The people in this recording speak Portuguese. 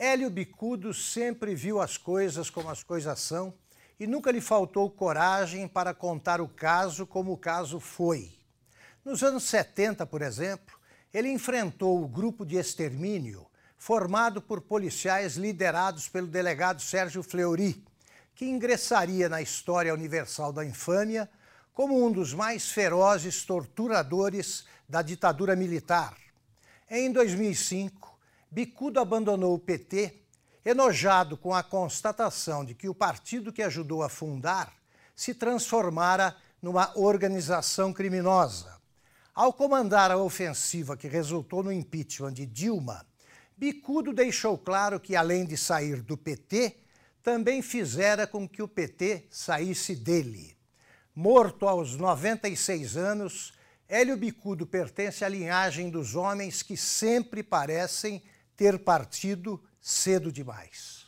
Hélio Bicudo sempre viu as coisas como as coisas são e nunca lhe faltou coragem para contar o caso como o caso foi. Nos anos 70, por exemplo, ele enfrentou o grupo de extermínio formado por policiais liderados pelo delegado Sérgio Fleury, que ingressaria na história universal da infâmia como um dos mais ferozes torturadores da ditadura militar. Em 2005, Bicudo abandonou o PT, enojado com a constatação de que o partido que ajudou a fundar se transformara numa organização criminosa. Ao comandar a ofensiva que resultou no impeachment de Dilma, Bicudo deixou claro que, além de sair do PT, também fizera com que o PT saísse dele. Morto aos 96 anos, Hélio Bicudo pertence à linhagem dos homens que sempre parecem ter partido cedo demais.